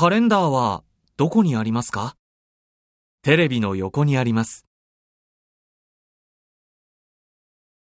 カレンダーはどこにありますか？テレビの横にあります。